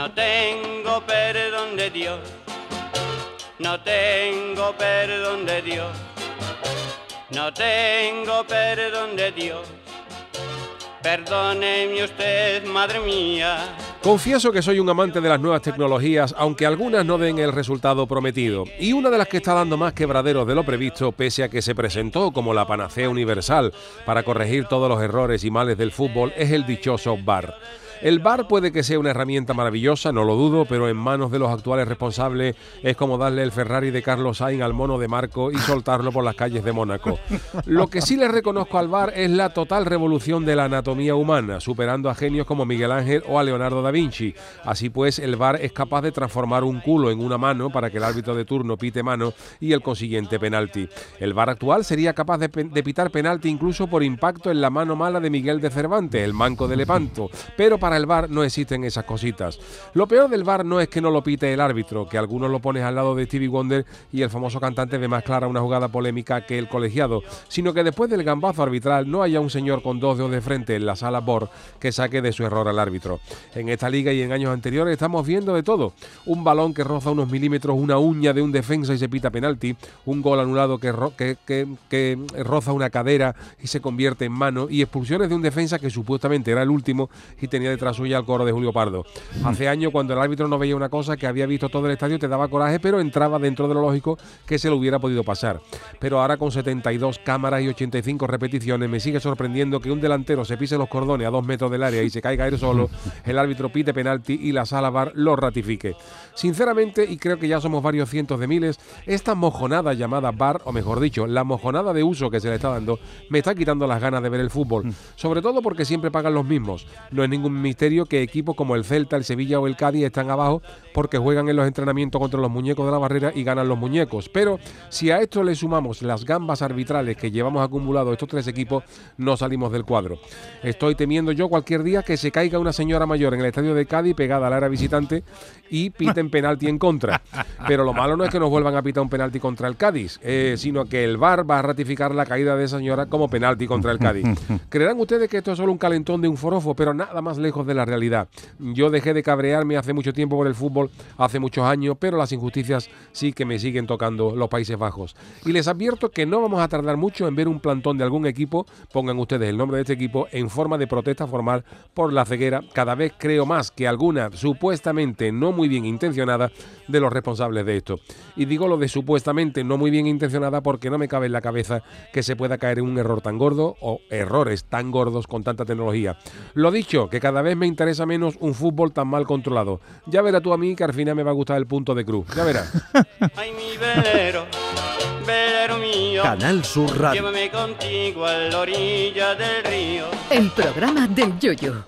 No tengo perdón de Dios, no tengo perdón de Dios, no tengo perdón de Dios. Perdóneme usted, madre mía. Confieso que soy un amante de las nuevas tecnologías, aunque algunas no den el resultado prometido. Y una de las que está dando más quebraderos de lo previsto, pese a que se presentó como la panacea universal para corregir todos los errores y males del fútbol, es el dichoso VAR. El bar puede que sea una herramienta maravillosa, no lo dudo, pero en manos de los actuales responsables es como darle el Ferrari de Carlos Sainz al mono de Marco y soltarlo por las calles de Mónaco. Lo que sí le reconozco al bar es la total revolución de la anatomía humana, superando a genios como Miguel Ángel o a Leonardo da Vinci. Así pues, el bar es capaz de transformar un culo en una mano para que el árbitro de turno pite mano y el consiguiente penalti. El bar actual sería capaz de, pitar penalti incluso por impacto en la mano mala de Miguel de Cervantes, el manco de Lepanto, pero para el VAR no existen esas cositas. Lo peor del VAR no es que no lo pite el árbitro, que algunos lo pones al lado de Stevie Wonder y el famoso cantante ve más clara una jugada polémica que el colegiado, sino que después del gambazo arbitral no haya un señor con dos dedos de frente en la sala BOR que saque de su error al árbitro. En esta liga y en años anteriores estamos viendo de todo. Un balón que roza unos milímetros una uña de un defensa y se pita penalti, un gol anulado que, que, roza una cadera y se convierte en mano, y expulsiones de un defensa que supuestamente era el último y tenía detrás suya al coro de Julio Pardo. Hace años, cuando el árbitro no veía una cosa que había visto todo el estadio, te daba coraje, pero entraba dentro de lo lógico que se lo hubiera podido pasar. Pero ahora con 72 cámaras y 85 repeticiones, me sigue sorprendiendo que un delantero se pise los cordones a dos metros del área y se caiga él solo, el árbitro pite penalti y la sala bar lo ratifique. Sinceramente, y creo que ya somos varios cientos de miles, esta mojonada llamada bar, o mejor dicho, la mojonada de uso que se le está dando, me está quitando las ganas de ver el fútbol. Sobre todo porque siempre pagan los mismos. No es ningún misterio que equipos como el Celta, el Sevilla o el Cádiz están abajo porque juegan en los entrenamientos contra los muñecos de la barrera y ganan los muñecos. Pero si a esto le sumamos las gambas arbitrales que llevamos acumulado estos tres equipos, no salimos del cuadro. Estoy temiendo yo cualquier día que se caiga una señora mayor en el estadio de Cádiz pegada al área visitante y piten penalti en contra. Pero lo malo no es que nos vuelvan a pitar un penalti contra el Cádiz, eh, sino que el VAR va a ratificar la caída de esa señora como penalti contra el Cádiz. Creerán ustedes que esto es solo un calentón de un forofo, pero nada más lejos de la realidad. Yo dejé de cabrearme hace mucho tiempo por el fútbol, hace muchos años, pero las injusticias sí que me siguen tocando los Países Bajos. Y les advierto que no vamos a tardar mucho en ver un plantón de algún equipo, pongan ustedes el nombre de este equipo, en forma de protesta formal por la ceguera. Cada vez creo más que alguna supuestamente no muy bien intencionada de los responsables de esto. Y digo lo de supuestamente no muy bien intencionada porque no me cabe en la cabeza que se pueda caer en un error tan gordo o errores tan gordos con tanta tecnología. Lo dicho, que cada vez me interesa menos un fútbol tan mal controlado. Ya verás tú a mí que al final me va a gustar el punto de cruz. Ya verás. Ay, mi velero, velero mío. Canal Sur Radio. Llévame contigo a la orilla del río. El programa del yoyo.